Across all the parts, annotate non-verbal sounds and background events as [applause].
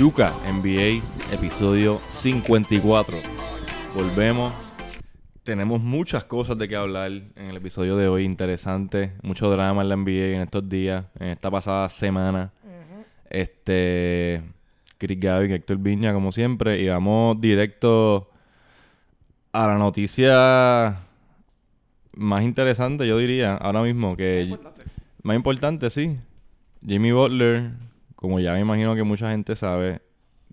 Yuka NBA, episodio 54. Volvemos. Tenemos muchas cosas de qué hablar en el episodio de hoy, interesante. Mucho drama en la NBA en estos días, en esta pasada semana. Este. Chris Gavin, Héctor Viña, como siempre. Y vamos directo a la noticia más interesante, yo diría, ahora mismo. que Más importante, sí. Jimmy Butler, como ya me imagino que mucha gente sabe,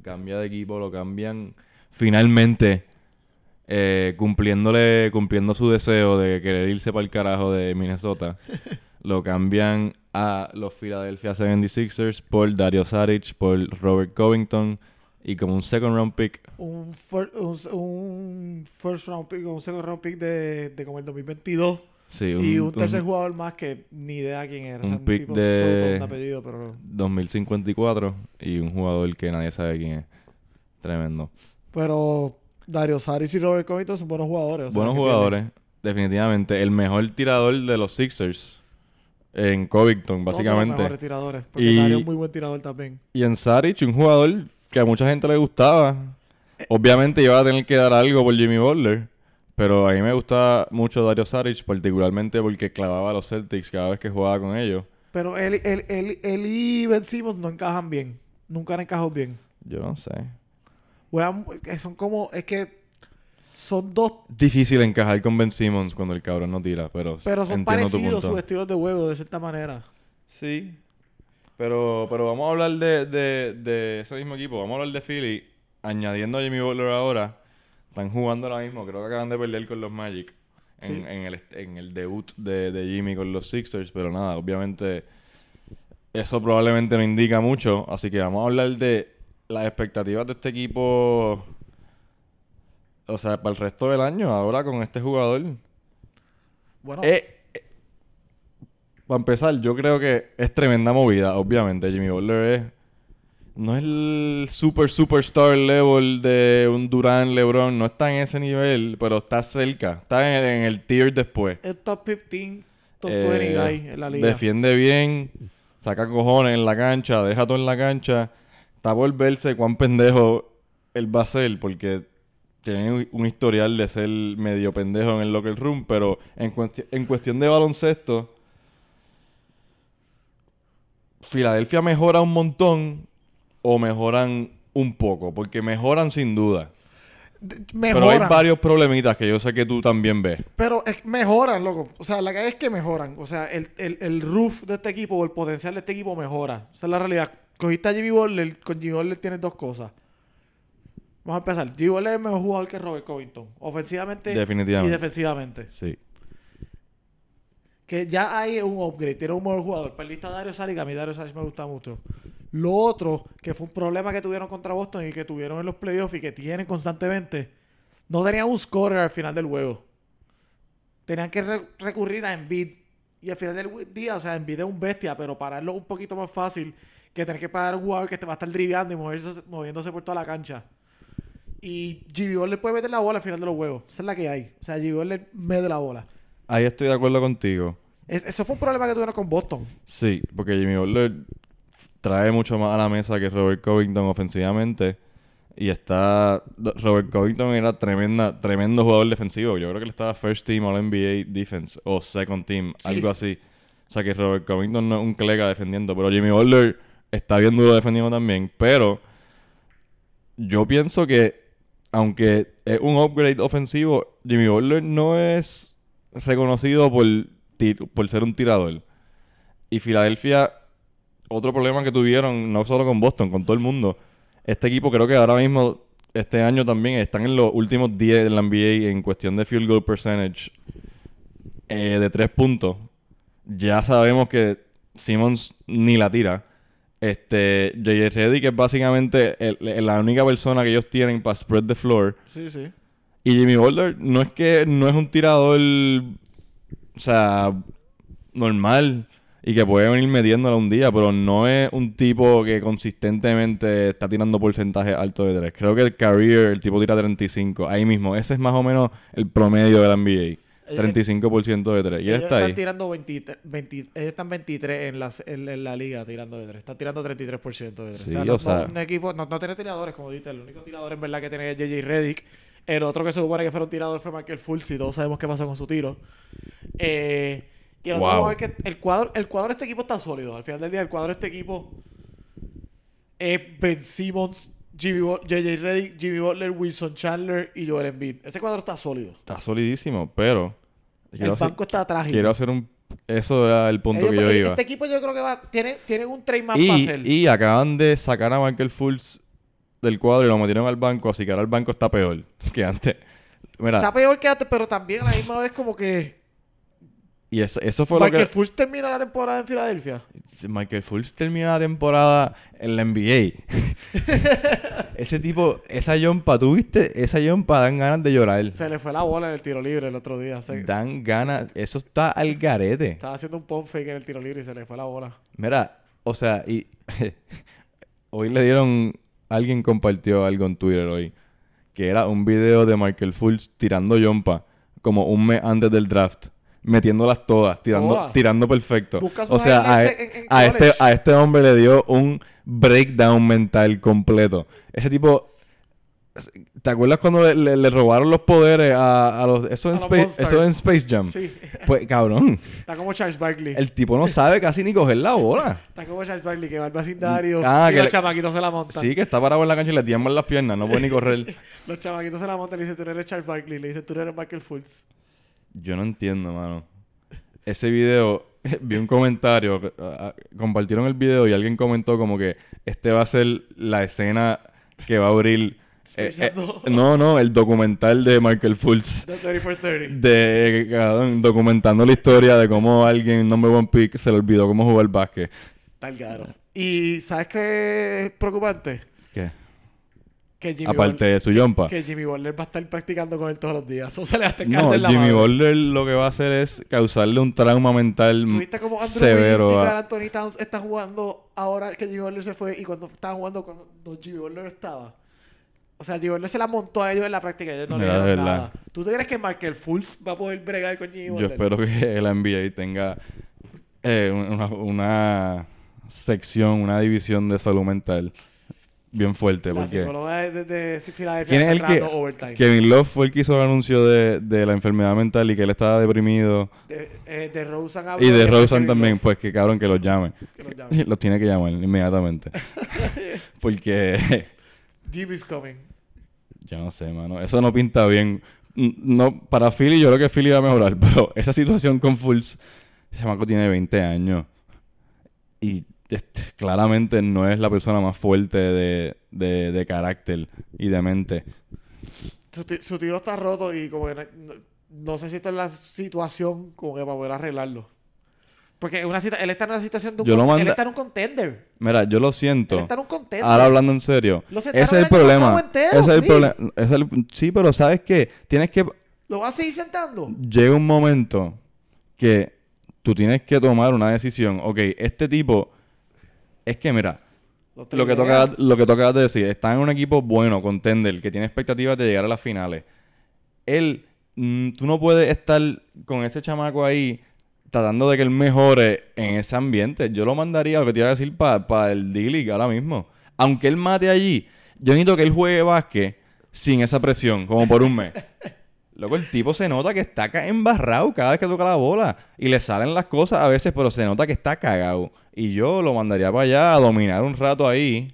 cambia de equipo, lo cambian finalmente eh, cumpliéndole, cumpliendo su deseo de querer irse para el carajo de Minnesota. [laughs] lo cambian a los Philadelphia 76ers por Dario Saric, por Robert Covington y como un second round pick. Un, un, first round pick un second round pick de, de como el 2022. Sí, un, y un tercer jugador más que ni idea quién era. Un pick de apellido, pero... 2054 y un jugador que nadie sabe quién es. Tremendo. Pero Dario Saric y Robert Covington son buenos jugadores. buenos jugadores, definitivamente. El mejor tirador de los Sixers en Covington, básicamente. Los mejores tiradores. Porque y, Dario es muy buen tirador también. Y en Saric, un jugador que a mucha gente le gustaba. Obviamente iba a tener que dar algo por Jimmy Butler. Pero a mí me gusta mucho Dario Saric, particularmente porque clavaba a los Celtics cada vez que jugaba con ellos. Pero él, él, él, él y Ben Simmons no encajan bien. Nunca han encajado bien. Yo no sé. son como... Es que son dos... Difícil encajar con Ben Simmons cuando el cabrón no tira, pero... Pero son parecidos sus estilos de juego, de cierta manera. Sí. Pero, pero vamos a hablar de, de, de ese mismo equipo. Vamos a hablar de Philly. Añadiendo a Jimmy Butler ahora están jugando ahora mismo, creo que acaban de perder con los Magic en, el, en el, debut de, Jimmy con los Sixers, pero nada, obviamente eso probablemente no indica mucho, así que vamos a hablar de las expectativas de este equipo, o sea, para el resto del año, ahora con este jugador. Bueno. Eh, eh, para empezar, yo creo que es tremenda movida, obviamente. Jimmy Butler es no es el super superstar level de un Durán LeBron, no está en ese nivel, pero está cerca, está en, el tier después. El top 15, top 20 eh, guy en la liga. Defiende bien, saca cojones en la cancha, deja todo en la cancha. Está por verse cuán pendejo él va a ser, porque tiene un historial de ser medio pendejo en el locker room, pero en, en cuestión de baloncesto, Filadelfia mejora un montón o mejoran un poco? Porque mejoran sin duda. Pero hay varios problemitas que yo sé que tú también ves. Pero es, mejoran, loco. O sea, la que es que mejoran. O sea, el, el, roof de este equipo o el potencial de este equipo mejora. Esa es la realidad. Cogiste a Jimmy Butler, con Jimmy Butler tienes dos cosas. Vamos a empezar. Jimmy Butler es el mejor jugador que Robert Covington. Ofensivamente y defensivamente. Sí. Que ya hay un upgrade. Tiene un mejor jugador. Perdiste a Dario Saric. A mí Dario Saric me gusta mucho. Lo otro, que fue un problema que tuvieron contra Boston y que tuvieron en los playoffs y que tienen constantemente, no tenían un scorer al final del juego. Tenían que recurrir a Embiid. Y al final del día, o sea, Embiid es un bestia, pero pararlo un poquito más fácil que tener que pagar a un jugador que te va a estar driviando y moviéndose, por toda la cancha. Y Jimmy le puede meter la bola al final de los juegos. Esa es la que hay. O sea, Jimmy le mete la bola. Ahí estoy de acuerdo contigo. eso fue un problema que tuvieron con Boston. Sí, porque Jimmy Butler trae mucho más a la mesa que Robert Covington ofensivamente. Y está. Robert Covington era tremenda, tremendo jugador defensivo. Yo creo que él estaba first team All NBA defense o second team, algo así. O sea que Robert Covington no es un colega defendiendo. Pero Jimmy Butler está bien duro defendiendo también. Pero yo pienso que, aunque es un upgrade ofensivo, Jimmy Butler no es reconocido por, por ser un tirador. Y Filadelfia otro problema que tuvieron, no solo con Boston, con todo el mundo. Este equipo creo que ahora mismo, este año también, están en los últimos 10 de la NBA en cuestión de field goal percentage eh, de 3 puntos. Ya sabemos que Simmons ni la tira. Este, J.J. Reddy, que es básicamente la única persona que ellos tienen para spread the floor. Sí, sí. Y Jimmy Boulder no es que no es un tirador, o sea, normal y que puede venir metiéndola un día, pero no es un tipo que consistentemente está tirando porcentaje alto de tres. Creo que el career, el tipo tira 35, ahí mismo. Ese es más o menos el promedio de la NBA. Ellos- 35% de 3. Y él ellos está están ahí. tirando 20, 20 ellos están 23 en, las, en, en la liga tirando de 3. Están tirando 33% de 3. Sí, o sea, no, o sea- no- un equipo, no, no tiene tiradores, como dijiste. El único tirador en verdad que tiene es JJ Redick. El otro que se supone que fueron tirador fue Michael Fultz y todos sabemos qué pasó con su tiro. Eh, y el otro Wow. jugador que el cuadro, el cuadro de este equipo está sólido. Al final del día, el cuadro de este equipo es Ben Simmons, JJ Redick, Jimmy Butler, Wilson Chandler y Joel Embiid. Ese cuadro está sólido. Está solidísimo, pero... El hacer- banco está trágico. Quiero hacer un... Eso era el punto Ellos- que yo el- iba. Este equipo yo creo que va, tiene, tienen un trade más para Y, hacer. y acaban de sacar a Michael Fultz del cuadro y lo metieron al banco, así que ahora el banco está peor [laughs] que antes. Mira, Está peor que antes, pero también a la misma vez como que y eso, eso fue lo Michael que... Fultz termina la temporada en Filadelfia. Michael Fultz termina la temporada en la NBA. [laughs] Ese tipo, esa jumpa, ¿tú viste? Esa jumpa dan ganas de llorar. Se le fue la bola en el tiro libre el otro día. Se- Dan ganas, eso está al garete. estaba haciendo un pump fake en el tiro libre y se le fue la bola. Mira, o sea, y [laughs] hoy le dieron, alguien compartió algo en Twitter hoy, que era un video de Michael Fultz tirando yompa como un mes antes del draft, metiéndolas todas, tirando, tirando perfecto. O sea, a, e- en- en a este, a este hombre le dio un breakdown mental completo. Ese tipo... ¿Te acuerdas cuando le, le- le robaron los poderes a, a los... Eso en, los Space, eso en Space Jam? Sí. Pues, cabrón, Está como Charles Barkley. el tipo no sabe casi ni coger la bola. Está como Charles Barkley que va al vecindario Ah, y que los le- chamaquitos se la montan. Sí, que está parado en la cancha y le tiemblan las piernas, no puede ni correr. [laughs] Los chamaquitos se la montan y le dicen, tú no eres Charles Barkley. Le dicen, tú no eres Michael Fultz. Yo no entiendo, mano. Ese video, [laughs] vi un comentario, ah, ah, compartieron el video y alguien comentó como que este va a ser la escena que va a abrir... eh, eh, Jam 2. no, no, el documental de Michael Fultz. The 30 for 30. De, cabrón, documentando la historia de cómo alguien, number one pick, se le olvidó cómo jugar básquet. Tal caro. Y ¿sabes qué es preocupante? ¿Qué? Que Jimmy Aparte de su jumpa. que Jimmy Butler va a estar practicando con él todos los días. [laughs] Eso se le va a estar No, en la Jimmy. Butler lo que va a hacer es causarle un trauma mental ¿Tuviste cómo Andrew severo. Wiggins a- Anthony Towns están jugando ahora que Jimmy Butler se fue y cuando estaban jugando cuando Jimmy Butler estaba? O sea, Jimmy Butler se la montó a ellos en la práctica ellos no le dieron verdad. nada. ¿Tú te crees que Michael Fultz va a poder bregar con Jimmy Yo espero que [laughs] la NBA tenga eh, una, una sección, una división de salud mental bien fuerte. La Porque de, de, de ¿Quién es el que- overtime. Kevin Love fue el que hizo el anuncio de, de la enfermedad mental y que él estaba deprimido. De, eh, de Rosen Y de Rosen también, Love, pues que cabrón que los llame. que lo [laughs] llame. Los tiene que llamar inmediatamente. [laughs] Porque Jimmy's coming. Yo no sé, mano. Eso no pinta bien. No, para Philly yo creo que Philly va a mejorar, [laughs] pero esa situación con Fultz, ese chamaco tiene 20 años. Y este, claramente no es la persona más fuerte de, de, de carácter y de mente. Su, ti- su tiro está roto y como que no, no- no sé si está en la situación como que para poder arreglarlo. Porque una cita- él está en una situación de un Yo lo con- él manda- está en un contender. Mira, yo lo Él siento. está en un contender. Ahora hablando en serio. Lo Ese es el problema. entero, Ese es el sí. problema. Ese es el- Sí, pero ¿sabes qué? Tienes que... ¿Lo vas a seguir sentando? llega un momento que tú tienes que tomar una decisión. Ok, este tipo... Es que mira, lo que, toca, lo que toca decir, está en un equipo bueno, contender, que tiene expectativas de llegar a las finales. Él, mm, tú no puedes estar con ese chamaco ahí tratando de que él mejore en ese ambiente. Yo lo mandaría, lo que te iba a decir, para el D-League ahora mismo. Aunque él mate allí, yo necesito que él juegue básquet sin esa presión, como por un mes. [laughs] Luego el tipo se nota que está embarrado cada vez que toca la bola. Y le salen las cosas a veces, pero se nota que está cagado. Y yo lo mandaría para allá a dominar un rato ahí.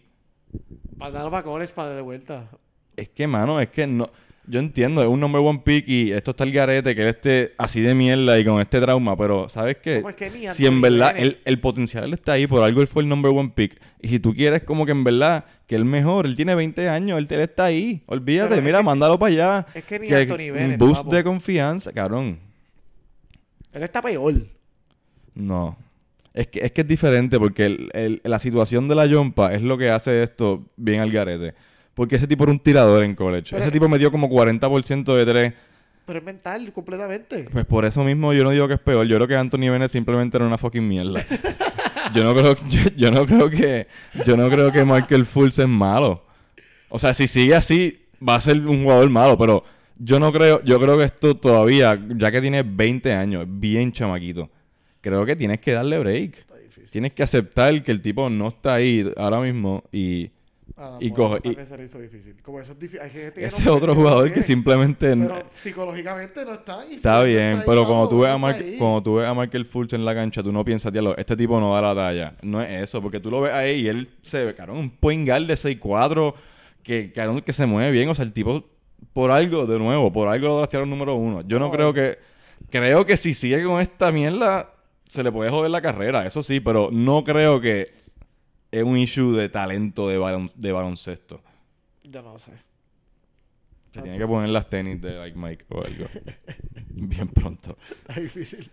Para college para de vuelta. Es que, mano, es que no... Yo entiendo, es un number one pick y esto está el garete, que él esté así de mierda y con este trauma, pero ¿sabes qué? No, pues que ni si en verdad el, el potencial está ahí, por algo él fue el number one pick. Y si tú quieres como que en verdad que él mejor, él tiene 20 años, él, él está ahí. Olvídate, mira, que- mándalo para allá. Es que ni Que- Anthony Bennett, un boost papo. de confianza, cabrón. Él está peor. No. Es que, es que es diferente porque el- el- la situación de la Jompa es lo que hace esto bien al garete. Porque ese tipo era un tirador en college. Pero- ese tipo metió como 40% de tres. Pero es mental completamente. Pues por eso mismo yo no digo que es peor. Yo creo que Anthony Bennett simplemente era una fucking mierda. yo no creo, [laughs] yo, yo no creo que, yo no creo que Michael Fultz es malo. O sea, si sigue así, va a ser un jugador malo, pero Yo no creo, yo creo que esto todavía, ya que tiene 20 años, bien chamaquito, creo que tienes que darle break. Tienes que aceptar que el tipo no está ahí ahora mismo y Ah, y bueno, coge- tal y- vez se le hizo difícil. Como eso es difícil. Hay gente que ese no- otro jugador puede. que simplemente Pero psicológicamente no está. y está bien, ahí, pero cuando tú ves a Mark, ahí. cuando tú ves a Michael Fultz en la cancha, tú no piensas, diablo, este tipo no da la talla. No es eso, porque tú lo ves ahí y él se ve, cabrón, un point guard de 6'4 que, cabrón, que se mueve bien. O sea, el tipo, por algo, de nuevo, por algo lo draftearon número uno. Yo no No, creo eh. que... Creo que si sigue con esta mierda, se le puede joder la carrera, eso sí, pero no creo que es un issue de talento de, balon- de baloncesto. Yo no sé. Se tiene que poner las tenis de like Mike o algo. [laughs] Bien pronto. Está difícil.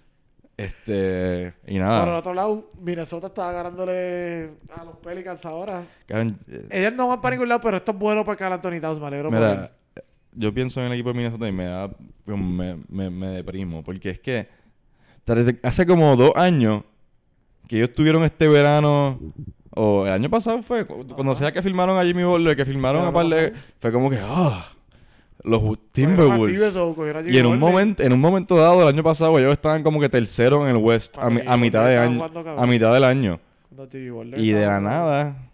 Este. Y Por el nada. otro lado, Minnesota está ganándole a los Pelicans ahora. Karen, eh, Ellos no van para ningún lado, pero esto es bueno para Carl Anthony Towns. Me alegro por él. mira, yo pienso en el equipo de Minnesota y me da. Me, me, me deprimo. Porque es que. Hace como dos años que ellos tuvieron este verano. O el año pasado fue. cu- Cuando sea que filmaron a Jimmy Butler, que filmaron a par de. Fue como que. ¡Ah! los Timberwolves. Y en un momento, en un momento dado, el año pasado, ellos estaban como que tercero en el West a, mi- mitad de año, a mitad del año. Y de la nada,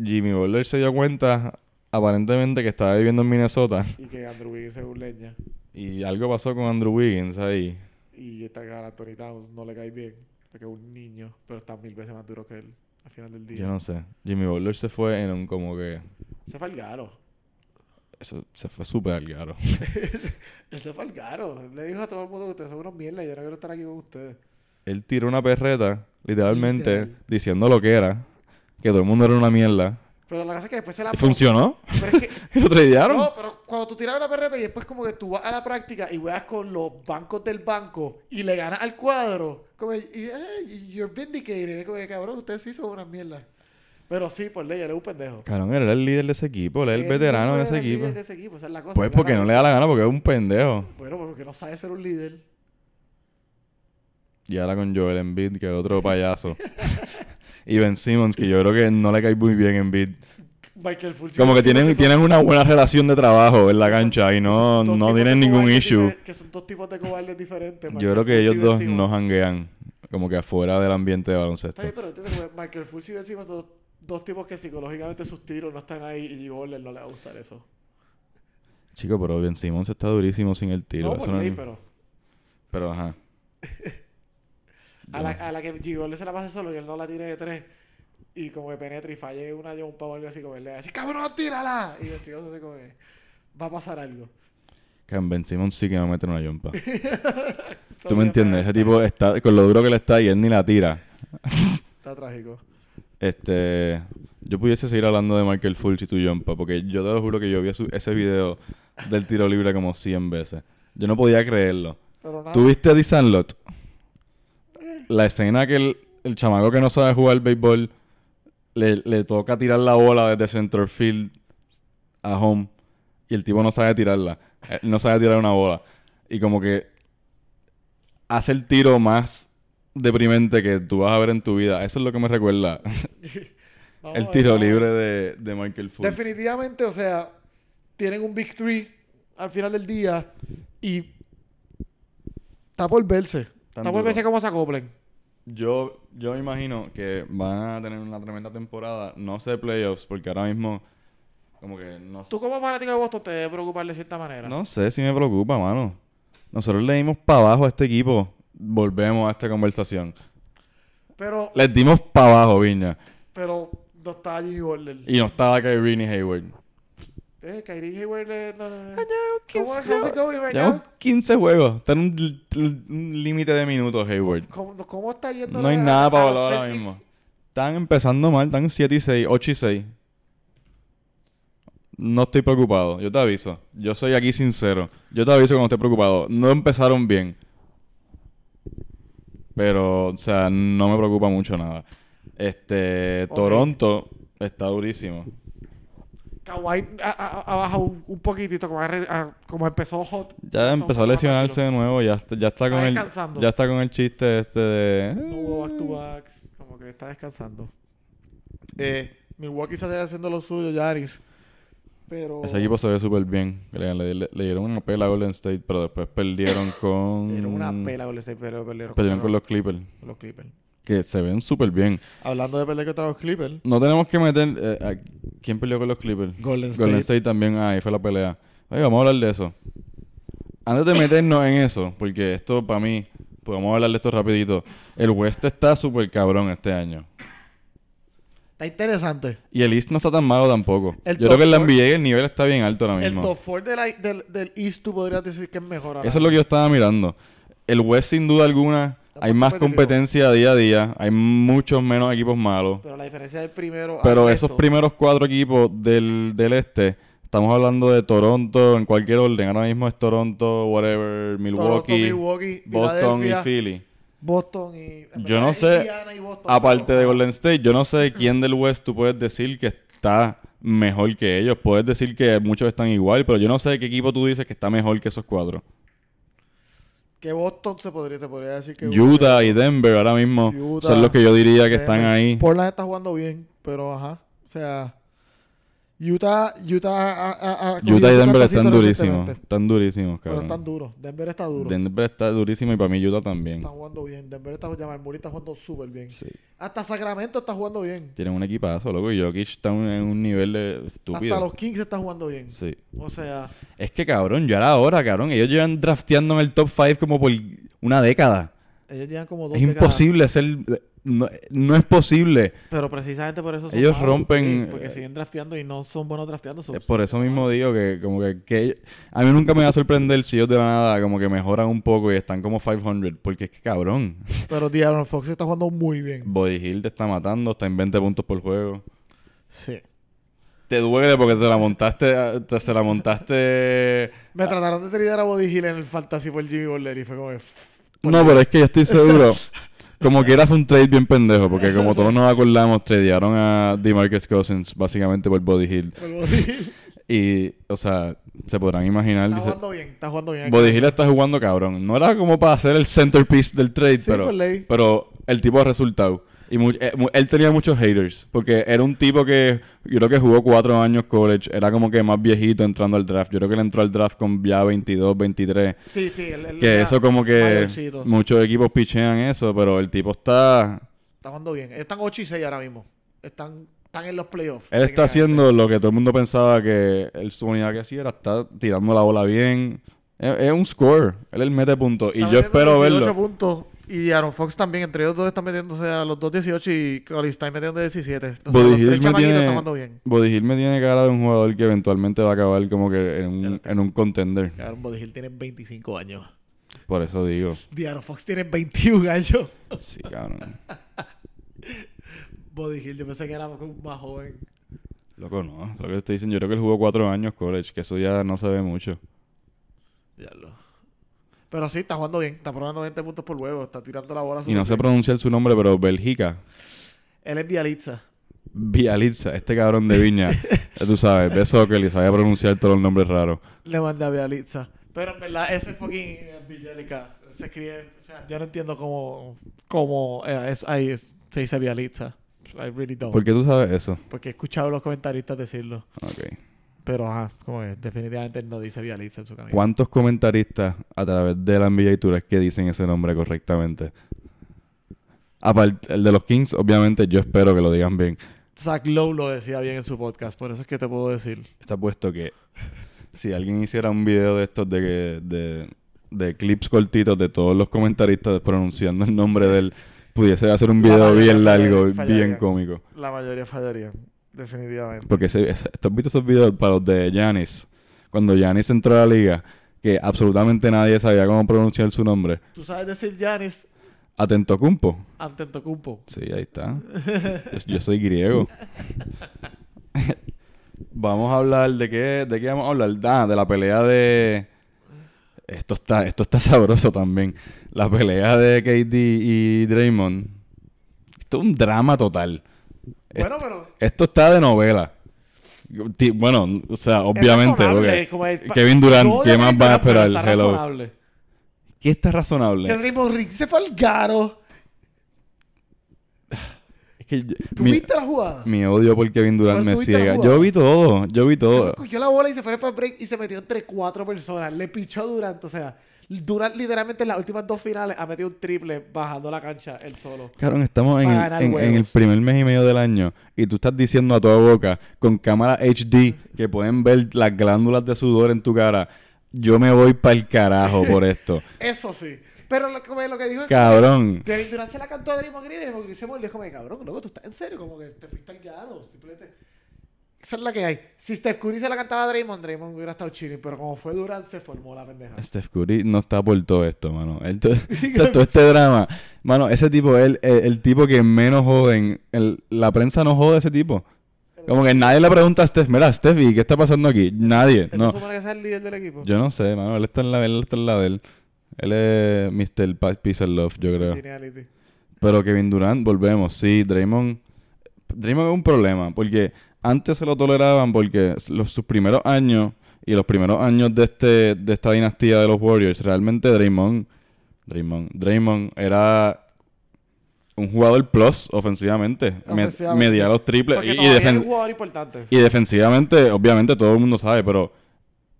Jimmy Butler se dio cuenta, aparentemente, que estaba viviendo en Minnesota. Y que Andrew Wiggins es un leña. Y algo pasó con Andrew Wiggins ahí. Y esta Carl Anthony Towns no le cae bien. Porque es un niño, pero está mil veces más duro que él al final del día. Yo no sé. Jimmy Butler se fue en un como que... Se fue al garo. Eso se fue súper al garo. [laughs] Él se fue al garo. Él Le dijo a todo el mundo que ustedes son unos mierda y yo no quiero estar aquí con ustedes. Él tiró una perreta, literalmente, Literal. diciendo lo que era. Que todo el mundo era una mierda. Pero la cosa es que después se la... Funcionó. Pero es que... Y [laughs] lo tradearon. No, pero cuando tú tiras una perreta y después como que tú vas a la práctica y juegas con los bancos del banco y le ganas al cuadro, como y, eh, you're vindicated, como que cabrón, ustedes sí son una mierda. Pero sí, por ley, él es un pendejo. Cabrón, él era el líder de ese equipo. Él es el veterano no de era ese equipo. de ese equipo, es la cosa. Pues porque no le da la gana, porque es un pendejo. Bueno, pues porque no sabe ser un líder. Y ahora con Joel Embiid, que es otro payaso. [laughs] y Ben Simmons, que yo creo que no le cae muy bien Embiid. Michael Fultz. Como que tienen, tienen una buena relación de trabajo en la cancha y no, no tienen ningún issue. Que son dos tipos de cobardes diferentes. Yo creo que ellos dos no janguean como que afuera del ambiente de Está baloncesto. bien, pero Michael Fultz y Ben Simmons son dos, tipos que psicológicamente sus tiros no están ahí y. Butler no le va a gustar eso. Chico, pero Ben Simmons está durísimo sin el tiro. no, por es- pero pero ajá. [laughs] a la, a la que G. Butler se la pase solo y él no la tire de tres y como que penetre y falle una jumpa o algo así como él le decir ¡Cabrón, tírala! Y Ben Simmons hace como que va a pasar algo. Que Ben Simmons sí que va a meter una jumpa. [laughs] ¿Tú me entiendes? Ese tipo está, con lo duro que le está y él ni la tira. [laughs] Está trágico. Este, yo pudiese seguir hablando de Michael Fulch y tu jumpa, porque yo te lo juro que yo vi su- ese video del tiro libre como 100 veces. Yo no podía creerlo. Pero nada. ¿Tú viste a Di Sandlot? La escena que el, el chamaco que no sabe jugar béisbol le, le toca tirar la bola desde center field a home y el tipo no sabe tirarla. Él no sabe tirar una bola. Y como que hace el tiro más deprimente que tú vas a ver en tu vida. Eso es lo que me recuerda [laughs] el tiro libre de, de Michael Fultz. Definitivamente, o sea, tienen un Big Three al final del día y está por verse. Está por verse cómo se acoplen. Yo, yo me imagino que van a tener una tremenda temporada. No sé playoffs, porque ahora mismo como que no, Tú como fanático de Boston te debe preocupar de cierta manera. no sé si me preocupa, mano. Nosotros le dimos para abajo a este equipo. Volvemos a esta conversación. Pero, Les dimos para abajo, Viña. pero no está Jimmy Butler. Y no estaba Kyrie ni Hayward. Eh, Kyrie Hayward le- no, ¿Cómo how's it going right llevamos now? 15 juegos. Está en un, límite de minutos, Hayward. ¿Cómo, cómo está yendo? No hay a- nada para hablar ahora mismo. Están empezando mal, están 7 y 6, 8 y 6. No estoy preocupado, yo te aviso. Yo soy aquí sincero. Yo te aviso cuando esté preocupado. No empezaron bien. Pero, o sea, no me preocupa mucho nada. Este, Ok. Toronto está durísimo. Kawhi ha, bajado un, poquitito, como, ha empezó hot. Ya empezó a lesionarse de nuevo, ya está, ya está con el ya está con el chiste este de No hubo back to backs, como que está descansando. Eh, Milwaukee se está haciendo lo suyo, Yaris. Pero Ese equipo se ve súper bien. Le, le- le- le dieron una pela a Golden State, pero después perdieron [coughs] con... era una pela con el State, pero perdieron, Perdieron con los Clippers. con los Clippers. Que se ven súper bien. Hablando de perder contra los Clippers, No tenemos que meter... eh, a- ¿Quién peleó con los Clippers? Golden State. Golden State también. Ah, ahí fue la pelea. Oye, vamos a hablar de eso. Antes de meternos en eso, porque esto para mí... Podemos hablar de esto rapidito. El West está súper cabrón este año. Está interesante. Y el East no está tan malo tampoco. El Yo creo que en la NBA el nivel está bien alto ahora El mismo. top 4 de la- del, del East tú podrías decir que es mejor ahora. Eso es lo que yo estaba mirando. El West, sin duda alguna, hay más competencia día a día. Hay muchos menos equipos malos. Pero la diferencia del primero Pero resto- esos primeros cuatro equipos del, del este, estamos hablando de Toronto en cualquier orden. Ahora mismo es Toronto, whatever, Toronto, Milwaukee, Milwaukee, Boston y Philly. Boston y... Yo no sé, Indiana y Boston, Aparte pero- de Golden State, yo no sé de quién del West tú puedes decir que está mejor que ellos. Puedes decir que muchos están igual, pero yo no sé de qué equipo tú dices que está mejor que esos cuatro. Que Boston se podría, se podría decir que... Utah y Denver ahora mismo Utah, son los que yo diría que Denver. están ahí. Portland está jugando bien, pero ajá. O sea, Utah, Utah, ha cogido Utah y Denver están durísimos. Están durísimos, Pero cabrón. están duros. Denver está duro. Denver está durísimo y para mí Utah también. Están jugando bien. Denver está Murray está jugando súper bien. Sí. Hasta Sacramento está jugando bien. Tienen un equipazo, loco. Y Jokic está en en un nivel de estúpido. Hasta los Kings está jugando bien. Sí. O sea, Es que, cabrón, ya era hora, cabrón. Ellos llevan drafteando en el top 5 como por una década. ellos llegan como dos Es décadas. imposible hacer... No, no es posible. Pero precisamente por eso son Ellos rompen, Porque, porque eh, siguen drafteando y no son buenos drafteando. son- Es por eso mismo digo que como que, que a mí nunca me va a sorprender si ellos de la nada como que mejoran un poco y están como 500 porque es que cabrón [laughs] Pero De'Aaron Fox está jugando muy bien. Body Hill te está matando está en 20 puntos por juego Sí. te duele porque te la montaste te, se la montaste [laughs] Me trataron de tradar a Body Hill en el Fantasy por Jimmy Butler y fue como... que, no pero es que yo estoy seguro [laughs] como que era fue un trade bien pendejo porque como todos nos acordamos tradearon a DeMarcus Cousins básicamente por Body Hill por Body Hill. y o sea se podrán imaginar Está dice- jugando bien, está jugando bien. Body Hill está jugando cabrón. No era como para hacer el centerpiece del trade, Sí, pero, pero el tipo ha resultado. Y mu- eh, mu- él tenía muchos haters, porque era un tipo que yo creo que jugó cuatro años college, era como que más viejito entrando al draft. Yo creo que él entró al draft con ya 22, 23. Sí, sí. él- él Que eso como que mayorcito. muchos equipos pichean eso, pero el tipo está... Está jugando bien. Están 8 y 6 ahora mismo. Están, están en los playoffs. Él está haciendo lo que todo el mundo pensaba que él su unidad que hacía era estar tirando la bola bien. Es, es un score. Él él mete puntos. Y yo espero 18 verlo. puntos. Y Aaron Fox también. Entre ellos dos están metiéndose a los 2 18 y Colin Stein metiendo de 17. O sea, los tres me tiene- jugando bien. Me tiene cara de un jugador que eventualmente va a acabar como que en un, en un contender. Hill tiene 25 años. Por eso digo. Y Aaron Fox tiene 21 años. Sí, cabrón. [laughs] Body Hill, yo pensé que era más joven. Loco, no. Lo que estoy diciendo, yo creo que él jugó cuatro años college, que eso ya no se ve mucho. Diablo. Pero sí, está jugando bien. Está probando 20 puntos por huevo. Está tirando la bola. Y no sé pronunciar su nombre, pero Bélgica. Él es Bialitza. Bialitza, este cabrón de Viña. [laughs] tú sabes, ve soccer y sabe pronunciar todos los nombres raros. Le mandé a Bialitza. Pero en verdad, ese fucking eh, Bielica se escribe. O sea, yo no entiendo cómo. cómo eh, es, ahí es- se dice Bialitza. I really don't. ¿Por qué tú sabes eso? Porque he escuchado a los comentaristas decirlo. Ok. Pero ajá, como es, definitivamente él no dice Bialitza en su camino. ¿Cuántos comentaristas a través de la NBA Tour es que dicen ese nombre correctamente? Aparte, el de los Kings, obviamente, yo espero que lo digan bien. Zach Lowe lo decía bien en su podcast, por eso es que te puedo decir. Está puesto que si alguien hiciera un video de estos de, que- de, de clips cortitos de todos los comentaristas pronunciando el nombre de él, pudiese hacer un video bien largo fallaría. bien cómico. La mayoría fallaría, definitivamente. Porque ese, ese- ¿tú has visto esos videos para los de Giannis? Cuando Giannis entró a la liga, que absolutamente nadie sabía cómo pronunciar su nombre. ¿Tú sabes decir Giannis Atento Cumpo. Antetokounmpo? Sí, ahí está. Yo, yo soy griego. vamos a hablar de qué, de qué vamos a hablar. Ah, de la pelea de. Esto está, esto está sabroso también. La pelea de KD y Draymond. Esto es un drama total. Bueno, pero... Esto está de novela. Bueno, o sea, obviamente. es razonable, porque como es- Kevin Durant, No, ¿qué más van a esperar? está Hello. razonable. ¿Qué está razonable? Que Draymond Green se fue al garo. Es que yo- ¿Tú mi, viste la jugada? mi odio por Kevin Durant ¿Cuál me ciega. Yo vi todo, yo vi todo. Cogió la bola y se fue para break y se metió entre cuatro personas. Le pichó a Durant. O sea, Durant literalmente en las últimas dos finales ha metido un triple bajando la cancha él solo. Cabrón, estamos en el, ganar en- en el juegos. primer mes y medio del año y tú estás diciendo a toda boca con cámara HD que pueden ver las glándulas de sudor en tu cara. Yo me voy para el carajo por esto. [laughs] Eso sí. Pero lo, que- lo que dijo es que Cabrón. Kevin Durant se la cantó a Draymond Green y Draymond Green se como que, cabrón, loco, tú estás en serio. Como que te fuiste al gado. Simplemente... Esa es la que hay. Si Steph Curry se la cantaba a Draymond, Draymond hubiera estado chilling. Pero como fue Durant, se formó la pendeja. Steph Curry no está por todo esto, mano. Él to- [laughs] [laughs] to- todo, este drama. Mano, ese tipo es el, el, el tipo que menos joden. El- la prensa no jode a ese tipo. Como que nadie le pregunta a Steph, mira, Steph, ¿y qué está pasando aquí? Nadie. ¿Él no No. supone que sea el líder del equipo? Yo no sé, mano. Él está en la, él está en la de él. Él es Mr. Pa- Peace and Love, yo creo. Geniality. Pero Kevin Durant, volvemos. Sí, Draymond. Draymond es un problema. Porque antes se lo toleraban porque los, sus primeros años y los primeros años de este de esta dinastía de los Warriors, realmente Draymond. Draymond. Draymond era un jugador plus ofensivamente. Me- Ofensivamente, medía los triples. Porque Y, y todavía defen- es un jugador importante. y defensivamente, obviamente todo el mundo sabe, pero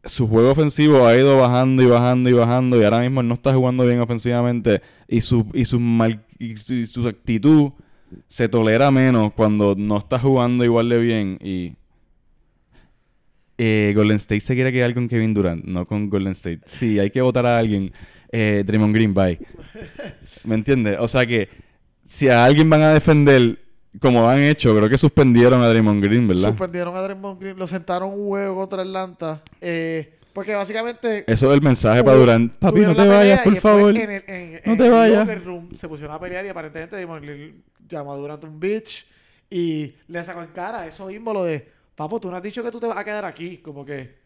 su juego ofensivo ha ido bajando y bajando y bajando y ahora mismo él no está jugando bien ofensivamente y su y su mal y su, y su actitud se tolera menos cuando no está jugando igual de bien y eh, Golden State se quiere quedar con Kevin Durant, no con Golden State. Sí, hay que votar a alguien. Eh, Draymond Green, bye. ¿Me entiendes? O sea que si a alguien van a defender como han hecho, creo que suspendieron a Draymond Green, ¿verdad? Suspendieron a Draymond Green, lo sentaron un juego contra Atlanta. eh, porque básicamente. Eso es el mensaje hubo- para Durant. Papi, no te vayas, por favor. En el, en- No en te vayas. se pusieron a pelear y aparentemente Draymond Green llamó a Durant un bitch y le sacó en cara eso mismo lo de. Papo, tú no has dicho que tú te vas a quedar aquí. Como que.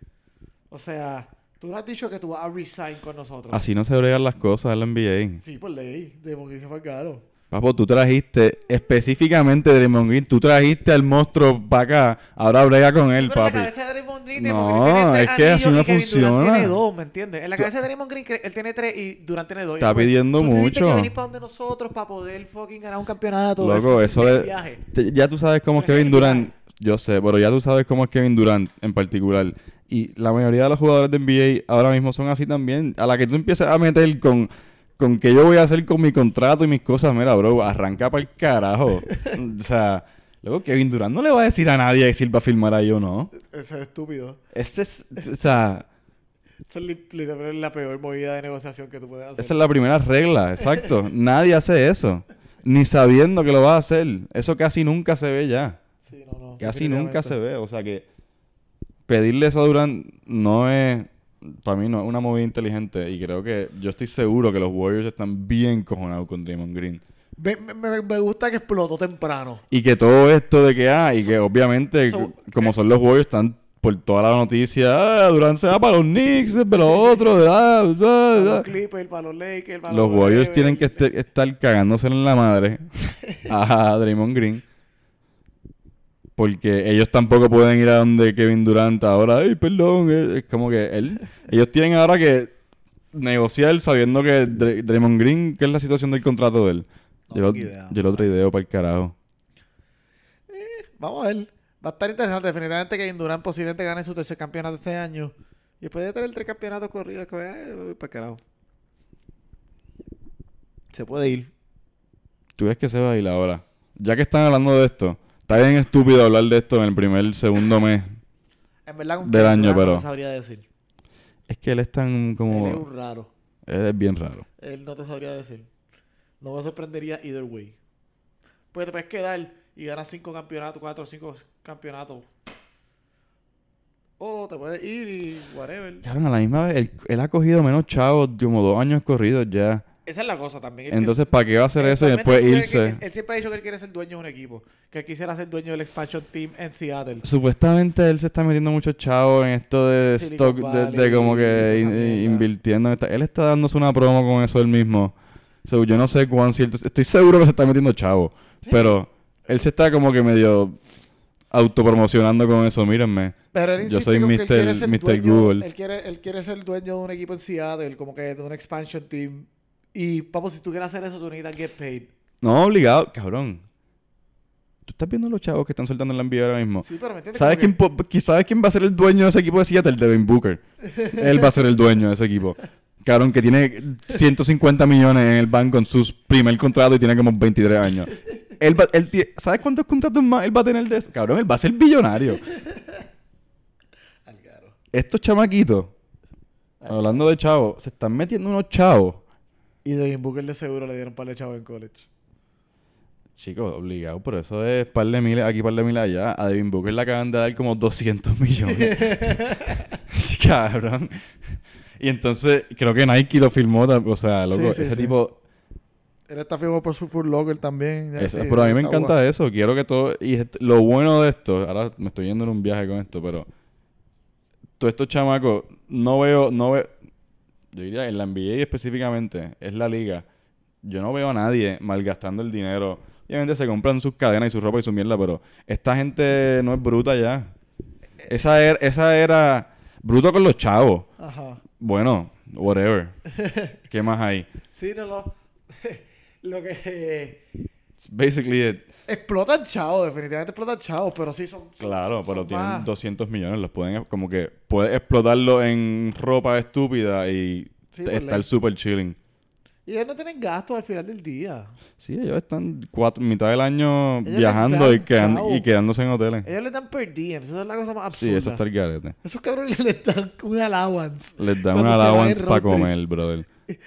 O sea, tú no has dicho que tú vas a resign con nosotros. Así no se bregan las cosas en la NBA. Sí, por ley. Draymond Green se fue caro. Papo, tú trajiste específicamente Draymond Green, tú trajiste al monstruo para acá, ahora brega con él, Pero en la papi. cabeza de Draymond Green, No, Draymond Green tiene tres es que así no funciona. tiene dos, ¿me entiendes? En la cabeza de Draymond Green, él tiene tres y Durant tiene dos. Está después, pidiendo tú mucho. que venir para donde nosotros para poder fucking ganar un campeonato. Loco, eso es es... Ya tú sabes cómo es Kevin Durant. Yo sé, pero ya tú sabes cómo es Kevin Durant en particular. Y la mayoría de los jugadores de NBA ahora mismo son así también. A la que tú empieces a meter con, con que yo voy a hacer con mi contrato y mis cosas, mira, bro, arranca para el carajo. [laughs] o sea, luego Kevin Durant no le va a decir a nadie si él va a firmar ahí o no. Eso es estúpido. Ese es, o sea, Esa es literalmente la peor movida de negociación que tú puedes hacer. esa es la primera regla, exacto. [laughs] nadie hace eso. Ni sabiendo que lo va a hacer. Eso casi nunca se ve ya. Sí, no, no, Casi nunca se ve. O sea que pedirle eso a Durant no es, para mí no es una movida inteligente. Y creo que yo estoy seguro que los Warriors están bien cojonados con Draymond Green. Me, me- me- gusta que explotó temprano. Y que todo esto de que, ah, y que obviamente, so- como son los Warriors, están por toda la noticia, ah, Durant se va para los Knicks, para los otros, ah, ah, Para ah". los Clippers, para los Lakers, para Los Warriors tienen que este- estar cagándose en la madre [laughs] a Draymond Green. Porque ellos tampoco pueden ir a donde Kevin Durant ahora. Ay, perdón. Es como que él... [laughs] Ellos tienen ahora que negociar sabiendo que Dra- Draymond Green... ¿Qué es la situación del contrato de él? No yo, lo, idea. yo lo otro ideo para el carajo. Vamos a ver. Va a estar interesante. Definitivamente que Durant posiblemente gane su tercer campeonato este año. Y después de tener tres campeonatos corridos, que eh, para carajo. Se puede ir. ¿Tú ves que se va a ir ahora? Ya que están hablando de esto... Está bien estúpido hablar de esto en el primer, segundo mes. En verdad, con Del año, pero- No te sabría decir. Es que él es tan como... Él es un raro. Él es bien raro. Él no te sabría decir. No me sorprendería either way. Porque te puedes quedar y ganas cinco campeonatos, cuatro o cinco campeonatos. O te puedes ir y whatever. Claro, a la misma vez, él, él ha cogido menos chavos como dos años corridos ya. Esa es la cosa también. Él Entonces, ¿para qué va a hacer eso y después él irse? que- él siempre ha dicho que él quiere ser dueño de un equipo. Que él quisiera ser dueño del expansion team en Seattle. Supuestamente él se está metiendo mucho chavo en esto de Silicon stock, de, como que in- invirtiendo en esta- Él está dándose una promo con eso él mismo. So, yo no sé cuán cierto... Estoy seguro que se está metiendo chavo. Pero él se está como que medio autopromocionando con eso. Mírenme. Pero él Yo soy Mr. Mr. Google. Él quiere, él quiere ser dueño de un equipo en Seattle, como que de un expansion team. Y, papo, si tú quieres hacer eso, tú necesitas get paid. No, obligado. Cabrón. Tú estás viendo los chavos que están soltando en la NBA ahora mismo. Sí, pero me entiendes. ¿Sabes quién, ¿Sabes quién va a ser el dueño de ese equipo de Seattle? Devin Booker. [laughs] Él va a ser el dueño de ese equipo. Cabrón, que tiene 150 millones en el banco en su primer contrato y tiene como 23 años. Él va- él ¿Sabes cuántos contratos más él va a tener de eso? Cabrón, él va a ser billonario. Estos chamaquitos, hablando de chavos, se están metiendo unos chavos. Y de Booker de seguro le dieron par de chavos en college. Chicos, obligado, por eso es par de miles aquí, par de miles allá. A Devin Booker le acaban de dar como 200 [laughs] millones. Sí, [laughs] Cabrón. Y entonces, creo que Nike lo filmó, o sea, loco, Sí, sí, ese tipo... Él está firmado por su Full Locker también. pero a mí me encanta guay. eso, quiero que todo... Y lo bueno de esto, ahora me estoy yendo en un viaje con esto, pero... Todos estos chamacos, no veo, no veo... Yo diría, en la NBA específicamente, es la liga. Yo no veo a nadie malgastando el dinero. Obviamente se compran sus cadenas y su ropa y su mierda, pero esta gente no es bruta ya. Esa era, esa era bruto con los chavos. Ajá. Bueno, whatever. [laughs] ¿Qué más hay? Sí, no, no. [laughs] Lo que... It's basically it. Explotan chavos, definitivamente explotan chavos, pero sí son... Claro, son pero tienen más- 200 millones. Los pueden, como que, puedes explotarlo en ropa estúpida y Sí, por estar ley. super chilling. Y ellos no tienen gastos al final del día. Sí, ellos están cuatro, mitad del año Ellos viajando y, quedan- y quedándose en hoteles. Ellos le dan per diem, eso es la cosa más Sí, absurda. eso está el garete. Esos cabrones [laughs] les dan un allowance. Les dan Cuando una se van en allowance road para comer, brother. [laughs]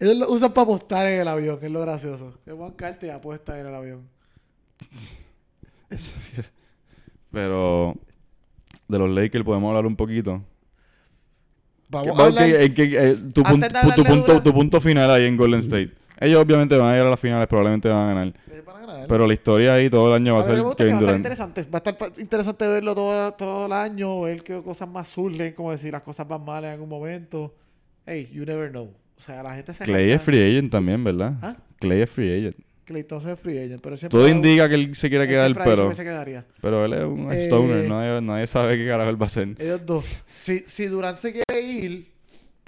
Ellos lo usan para apostar en el avión, que es lo gracioso. Que Juan Carter apuesta en el avión. [laughs] Pero de los Lakers podemos hablar un poquito. Vamos ¿Qué- a hablar... qué- en qué- eh, tu, punto, dura- tu punto final ahí en Golden State. Ellos obviamente van a ir a las finales, probablemente van a ganar. Van a ganar. Pero la historia ahí todo el año va a ser Kevin va a estar Durant. interesante. Va a estar interesante verlo todo, todo el año, ver qué cosas más surgen, como decir, las cosas van mal en algún momento. Hey, you never know. O sea, la gente se Clay es free agent también, ¿verdad? ¿Ah? Clay es free agent. Clay Thompson es free agent, pero Todo ha- indica que él se quiere él quedar, pero, se quedaría. pero él es un Eh, stoner. Nadie, nadie sabe qué carajo él va a hacer. Ellos dos. Si, si Durant se quiere ir,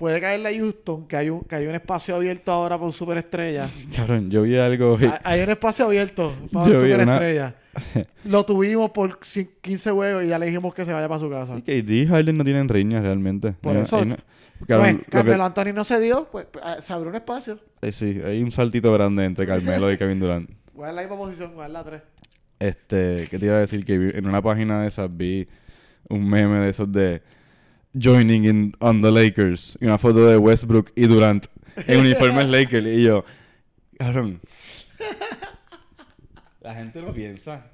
puede caerle a Houston, que hay un, que hay un espacio abierto ahora por superestrella. [laughs] Cabrón, yo vi algo. Hay- Hay un espacio abierto [laughs] para Yo una-. [laughs] Lo tuvimos por cin- 15 juegos y ya le dijimos que se vaya para su casa. Sí, KD y Harden no tienen riñas realmente. Por eso- cabrón, Pues, lo que- Carmelo Anthony no se dio, pues eh, se abrió un espacio. eh, sí, hay un saltito grande entre Carmelo y Kevin Durant. Voy en la misma posición, la 3. Este, ¿qué te iba a decir? Que en una página de esas vi un meme de esos de joining in on the Lakers y una foto de Westbrook y Durant en uniformes Lakers y yo, cabrón. La gente no piensa.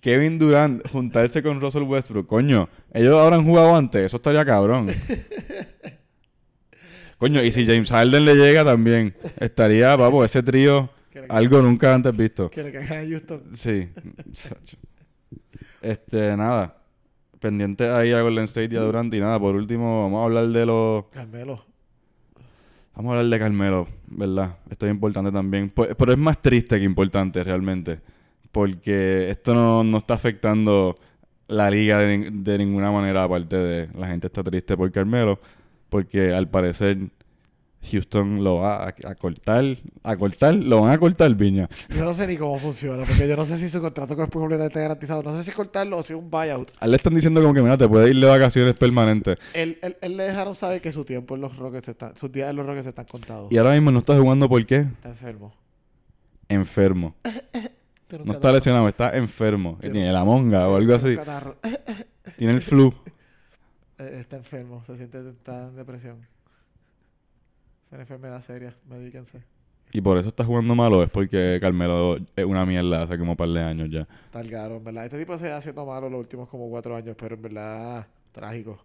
Kevin Durant juntarse con Russell Westbrook, coño, ellos ahora han jugado antes, eso estaría cabrón. Coño, y si James Harden le llega también, estaría, papo, ese trío, algo nunca antes visto. Que le caigan a Houston. Sí. este, nada. Pendiente ahí a Golden State y a Durant. Y nada, por último, vamos a hablar de los. Carmelo. Vamos a hablar de Carmelo, ¿verdad? Esto es importante también. Pues- Pero es más triste que importante, realmente. Porque esto no, no está afectando la liga de, de ninguna manera, aparte de la gente está triste por Carmelo. Porque al parecer Houston lo va a, a cortar. A cortar, lo van a cortar, Viña. Yo no sé ni cómo funciona, porque yo no sé si su contrato es completamente garantizado. No sé si cortarlo o si es un buyout. A él le están diciendo como que, mira, te puedes ir de vacaciones permanentes. Él, él, él le dejaron saber que su tiempo en los Rockets está, sus días en los Rockets están contados. Y ahora mismo no está jugando ¿por qué? Está enfermo. Enfermo. [laughs] No está lesionado, está enfermo. Tiene- tiene la monga o algo así. [laughs] Tiene el flu. [laughs] Eh, Está enfermo, se siente está en depresión. Es una enfermedad seria, medíquense. Y por eso está jugando malo. Es porque Carmelo es una mierda hace como un par de años ya. Está el garo, en verdad. Este tipo se ha haciendo malo los últimos como cuatro años, pero en verdad, trágico.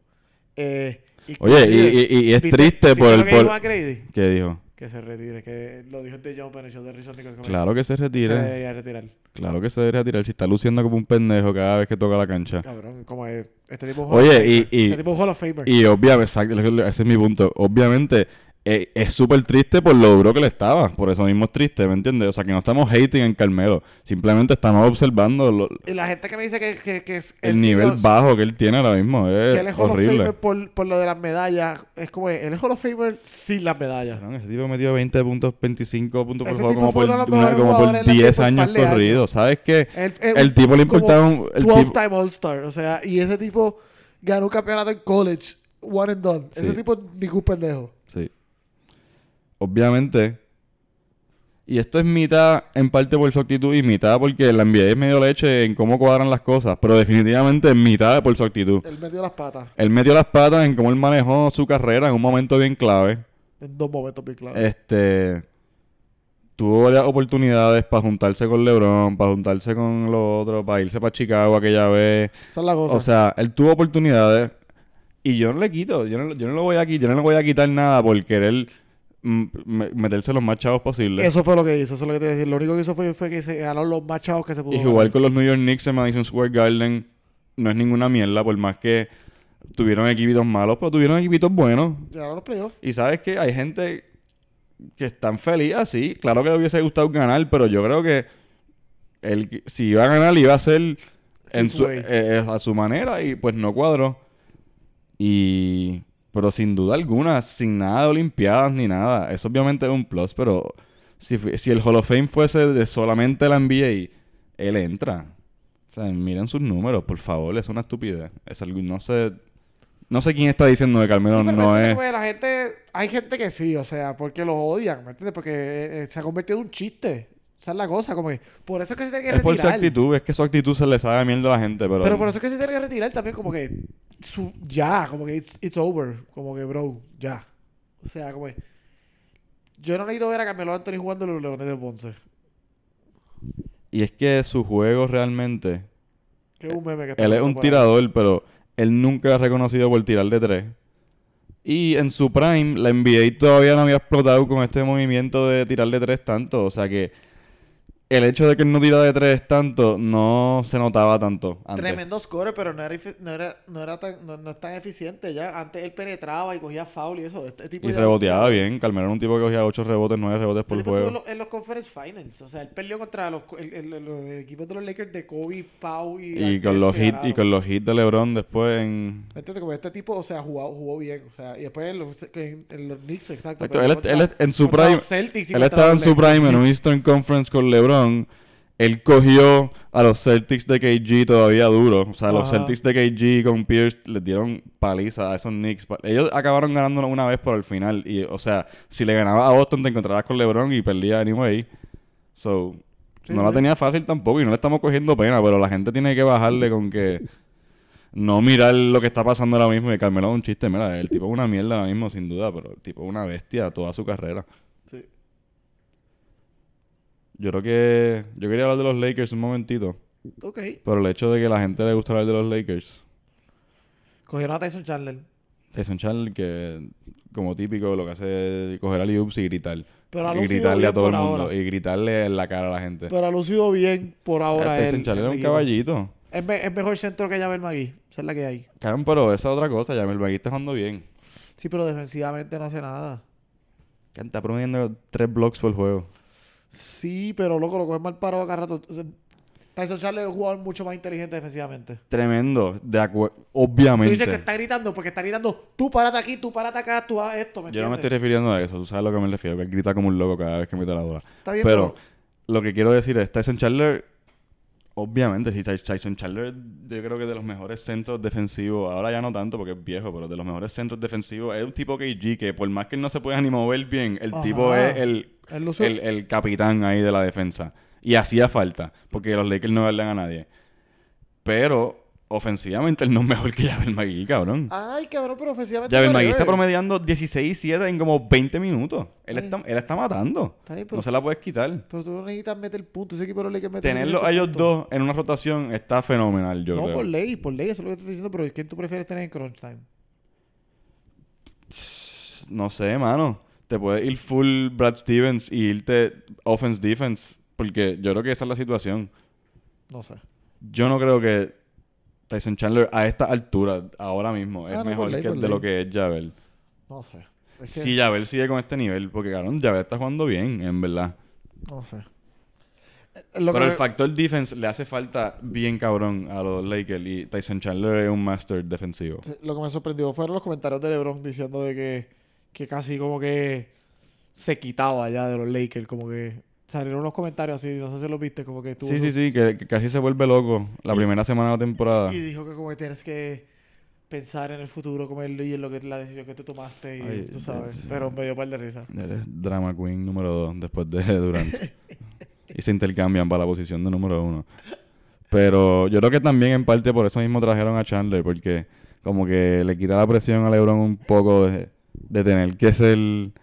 Eh, y Oye, y, y- y es ¿viste- triste por el... por- dijo? ¿Qué dijo? Que se retire, que lo dijo este John de Rizzo Nichols. Claro que se Se retire. debería retirar. Claro que se debería retirar. Si está luciendo como un pendejo cada vez que toca la cancha. Cabrón, como es, este tipo Oye, y- y- Este tipo Hall of Famer. Y obviamente, exacto, ese es mi punto. Obviamente, eh, es súper triste por lo duro que le estaba. Por eso mismo es triste, ¿me entiendes? O sea, que no estamos hating en Carmelo. Simplemente estamos observando lo- Y la gente que me dice que, que, que es el nivel bajo que él tiene ahora mismo. Es que él es Hall of horrible. Famer por, por lo de las medallas. Es como, él es Hall of Famer sin las medallas. Ese tipo metió 20 puntos, 25 puntos por juego como por, una- como por jugadores de la 10 liga por un años corridos. ¿Sabes qué? El, tipo le importaba un... El 12 tipo, time All-Star. O sea, y ese tipo ganó un campeonato en college. One and done. Sí. Ese tipo es ningún pendejo. Obviamente. Y esto es mitad en parte por su actitud y mitad porque la NBA es medio leche en cómo cuadran las cosas. Pero definitivamente en mitad por su actitud. Él metió las patas Él metió las patas en cómo él manejó su carrera en un momento bien clave. en dos momentos bien claros. Este. Tuvo varias oportunidades para juntarse con LeBron, para juntarse con los otros, para irse para Chicago aquella vez. Esa es la cosa. O sea, él tuvo oportunidades y yo no le quito, yo no, yo no lo voy a quitar, yo no le voy a quitar nada por querer meterse los más chavos posibles. eso fue lo que hizo. Eso es lo que te iba a decir. Lo único que hizo fue, fue que se ganó los más chavos que se pudo y ganar. jugar con los New York Knicks en Madison Square Garden no es ninguna mierda, por más que tuvieron equipitos malos, pero tuvieron equipitos buenos. Llegaron los playoffs. Y sabes que hay gente que están feliz así. Claro que le hubiese gustado ganar, pero yo creo que él, si iba a ganar, iba a ser en His su, way. eh, a su manera y pues no cuadró. Y... Pero sin duda alguna, sin nada de Olimpiadas ni nada. Eso obviamente es un plus, pero si, si el Hall of Fame fuese de solamente la NBA, él entra. O sea, miren sus números, por favor, es una estupidez. Es algo, no sé... No sé quién está diciendo que Carmelo Sí, pero no es... pues, la gente, hay gente que sí, o sea, porque lo odian, ¿me entiendes? Porque eh, eh, se ha convertido en un chiste. Esa es la cosa, como que por eso es que se tiene que Es por su retirar. actitud, es que su actitud se le sabe a mierda a la gente, pero... Pero por eso es que se tiene que retirar también, como que su, ya, como que it's, it's over, como que bro, ya. O sea, como que yo no necesito ver a Carmelo Anthony jugando los Leones de Ponce. Y es que su juego realmente... Que es un meme que está Él es un ahí. tirador, pero él nunca es reconocido por tirar de tres. Y en su prime, la NBA todavía no había explotado con este movimiento de tirar de tres tanto. O sea que el hecho de que él no tira de tres tanto no se notaba tanto antes. Tremendo score, pero no era, no era, no era tan, no, no es tan eficiente ya. Antes él penetraba y cogía foul y eso. Este tipo Y reboteaba bien. Carmelo era un tipo que cogía ocho rebotes, nueve rebotes Este por en juego. los, en los Conference Finals. O sea, él perdió contra los, el- el- los equipos de los Lakers de Kobe, Pau y... Y con los hits, y con los hits de LeBron después en... ¿Me entiendes? Como este tipo, o sea, jugó, jugó bien. O sea, y después en los, en, en los Knicks, exacto. Él, contra- él en su prime, Celtics él estaba en su prime en un Eastern Conference con LeBron. Él cogió a los Celtics de KG todavía duro. O sea, los Ajá. Celtics de KG con Pierce les dieron paliza a esos Knicks. Ellos acabaron ganando una vez por el final. Y, o sea, si le ganaba a Boston, te encontrarás con LeBron y perdía anyway. So, Sí, no sí. la tenía fácil tampoco y no le estamos cogiendo pena, pero la gente tiene que bajarle con que no mirar lo que está pasando ahora mismo. Y Carmelo es un chiste, mira, el tipo es una mierda ahora mismo, sin duda, pero el tipo es una bestia toda su carrera. Yo creo que. Yo quería hablar de los Lakers un momentito. Ok. Pero el hecho de que la gente le gusta hablar de los Lakers. Cogieron a Tyson Chandler. Tyson Chandler, que como típico lo que hace es coger a Liups y gritar. Pero ha y gritarle bien a todo por el mundo. ahora. Y gritarle en la cara a la gente. Pero ha lucido bien por ahora Tyson él. Chandler el un caballito. Es, me- es mejor centro que Javel McGee. Esa es la que hay. Cabrón, pero esa es otra cosa. Ya Melvin está jugando bien. Sí, pero defensivamente no hace nada. Está promediando tres blocks por juego. Sí, pero loco, lo coge mal parado acá rato. O sea, Tyson Chandler es un jugador mucho más inteligente defensivamente. Tremendo. De acuerdo. Tú Obviamente. dices que está gritando porque está gritando, tú párate aquí, tú párate acá, tú haz esto, ¿me Yo no me estoy entiendes? refiriendo a eso. Tú sabes a lo que me refiero. Que él grita como un loco cada vez que mete la bola. Está bien, Pero lo que quiero decir es, Tyson Chandler, obviamente, Ty- Tyson Chandler yo creo que de los mejores centros defensivos, ahora ya no tanto porque es viejo, pero de los mejores centros defensivos, es un tipo KG que por más que él no se pueda ni mover bien, el Ajá. tipo es el, el capitán ahí de la defensa. Y hacía falta, porque los Lakers no ganan a nadie. Pero, ofensivamente, él no es mejor que Javel McGee, cabrón. Ay, cabrón, pero ofensivamente. McGee whatever. está promediando 16-7 en como 20 minutos. Él Ay. está, él está matando. Está bien, pero, No se la puedes quitar. pero tú no necesitas meter puntos. Ese equipo no le que meter Tenerlos a ellos dos en una rotación está fenomenal, yo No, creo. por ley, por ley, eso es lo que te estoy diciendo, pero ¿quién tú prefieres tener en crunch time? No sé, mano. Te puedes ir full Brad Stevens y irte offense defense. Porque yo creo que esa es la situación. No sé. Yo no creo que Tyson Chandler a esta altura, ahora mismo, es Ah, no, mejor ley, que de lo que es Javel. No sé. Es que- si Javel sigue con este nivel, porque cabrón, Javel está jugando bien, en verdad. No sé. Eh, Lo Pero que el factor defense le hace falta bien cabrón a los Lakers y Tyson Chandler es un master defensivo. Sí, Lo que me sorprendió fueron los comentarios de LeBron diciendo de que, que casi como que se quitaba ya de los Lakers, como que salieron unos comentarios así, no sé si los viste, como que tuvo Sí, sí, sí, que, que casi se vuelve loco la Y- primera semana de la temporada. Y dijo que como que tienes que pensar en el futuro como él y en lo que la decisión que tú tomaste y Ay, tú sabes, pero me dio par de risa. Él drama queen número dos después de [laughs] Durant. y se intercambian para la posición de número uno. Pero yo creo que también en parte por eso mismo trajeron a Chandler, porque como que le quita la presión a LeBron un poco de, de tener que ser el,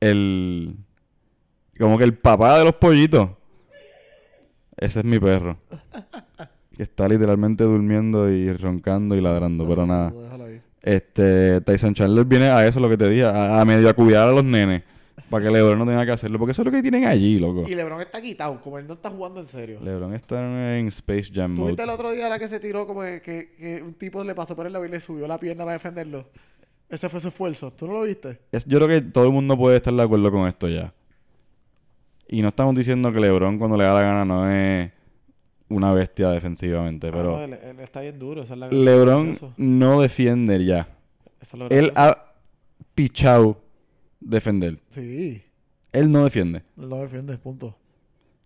el... Como que el papá de los pollitos. Ese es mi perro. Que está literalmente durmiendo y roncando y ladrando, pero nada. Este, Tyson Chandler viene a eso, lo que te dije, a, a medio a cuidar a los nenes. Para que LeBron no tenga que hacerlo. Porque eso es lo que tienen allí, loco. Y LeBron está quitado, como él no está jugando en serio. LeBron está en Space Jam ¿Tú mode. viste el otro día la que se tiró como que, que- que un tipo le pasó por el lado y le subió la pierna para defenderlo? Ese fue su esfuerzo. ¿Tú no lo viste? Es- yo creo que todo el mundo puede estar de acuerdo con esto ya. Y no estamos diciendo que LeBron cuando le da la gana no es una bestia defensivamente, Ah, no, pero él, él está bien duro. Esa es la LeBron no defiende ya. Eso es lo Él ha pichado defender. Sí, Él no defiende. él lo defiende, punto.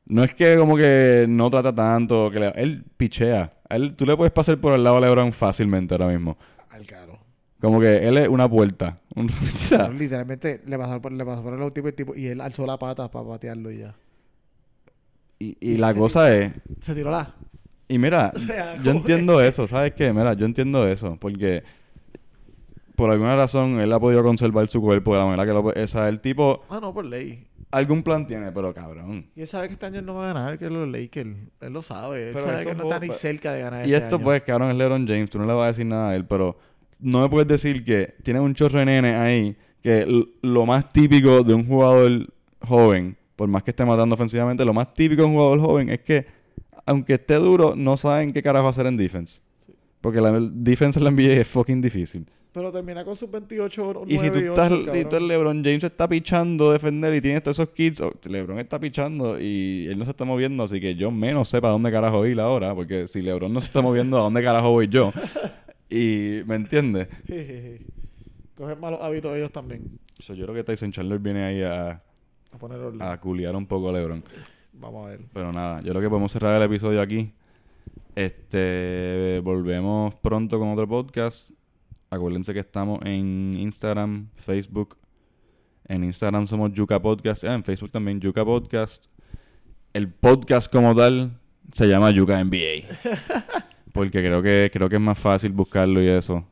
No es que como que no trata tanto, que le- él pichea. Él, tú le puedes pasar por el lado a LeBron fácilmente ahora mismo. Al caro. Como que él es una puerta. Un- [laughs] literalmente le pasó por, le pasó por el lado tipo y él alzó la pata para patearlo y ya. y, y la cosa es... Se tiró la. Y mira, [laughs] O sea, yo entiendo eso, ¿sabes qué? Mira, yo entiendo eso, porque por alguna razón él ha podido conservar su cuerpo de la manera que lo... O sea, el tipo Ah, no, por ley. algún plan tiene, pero cabrón. Y él sabe que este año no va a ganar, que es los Lakers. Él lo sabe. Él Pero sabe que no está ni cerca de ganar Y este esto año. pues, cabrón, es LeBron James, tú no le vas a decir nada a él, pero no me puedes decir que tiene un chorro de nene ahí, que lo más típico de un jugador joven, por más que esté matando ofensivamente, lo más típico de un jugador joven es que, aunque esté duro, no saben qué carajo hacer en defense. Porque la defense en la NBA es fucking difícil. Pero termina con sus 28 Y si tú estás, y tú, LeBron James está pichando defender y tienes todos esos kits, oh, LeBron está pichando y él no se está moviendo, así que yo menos sé para dónde carajo ir ahora, porque si LeBron no se está moviendo, ¿a dónde carajo voy yo? [laughs] Y, ¿me entiendes? [laughs] Cogen malos hábitos ellos también. So, yo creo que Tyson Chandler viene ahí a, A poner orden. a culiar un poco a LeBron. Vamos a ver. Pero nada, yo creo que podemos cerrar el episodio aquí. Este, volvemos pronto con otro podcast. Acuérdense que estamos en Instagram, Facebook. En Instagram somos Yuka Podcast. Ah, en Facebook también Yuka Podcast. El podcast como tal se llama Yuka NBA. [laughs] Porque creo que, creo que es más fácil buscarlo y eso.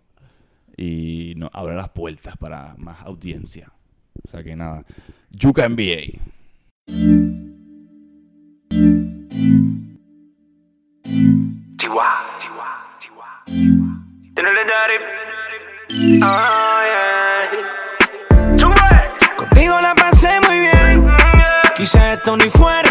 Y nos abre las puertas para más audiencia. O sea que nada. Yuka NBA. Oh. Contigo la pasé muy bien. Quizá esto ni fue